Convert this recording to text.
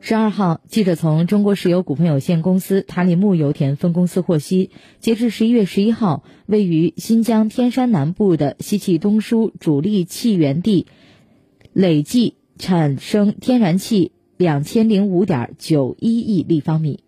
十二号记者从中国石油股份有限公司塔里木油田分公司获悉截至十一月十一号位于新疆天山南部的西气东输主力气源地累计产生天然气两千零五点九一亿立方米。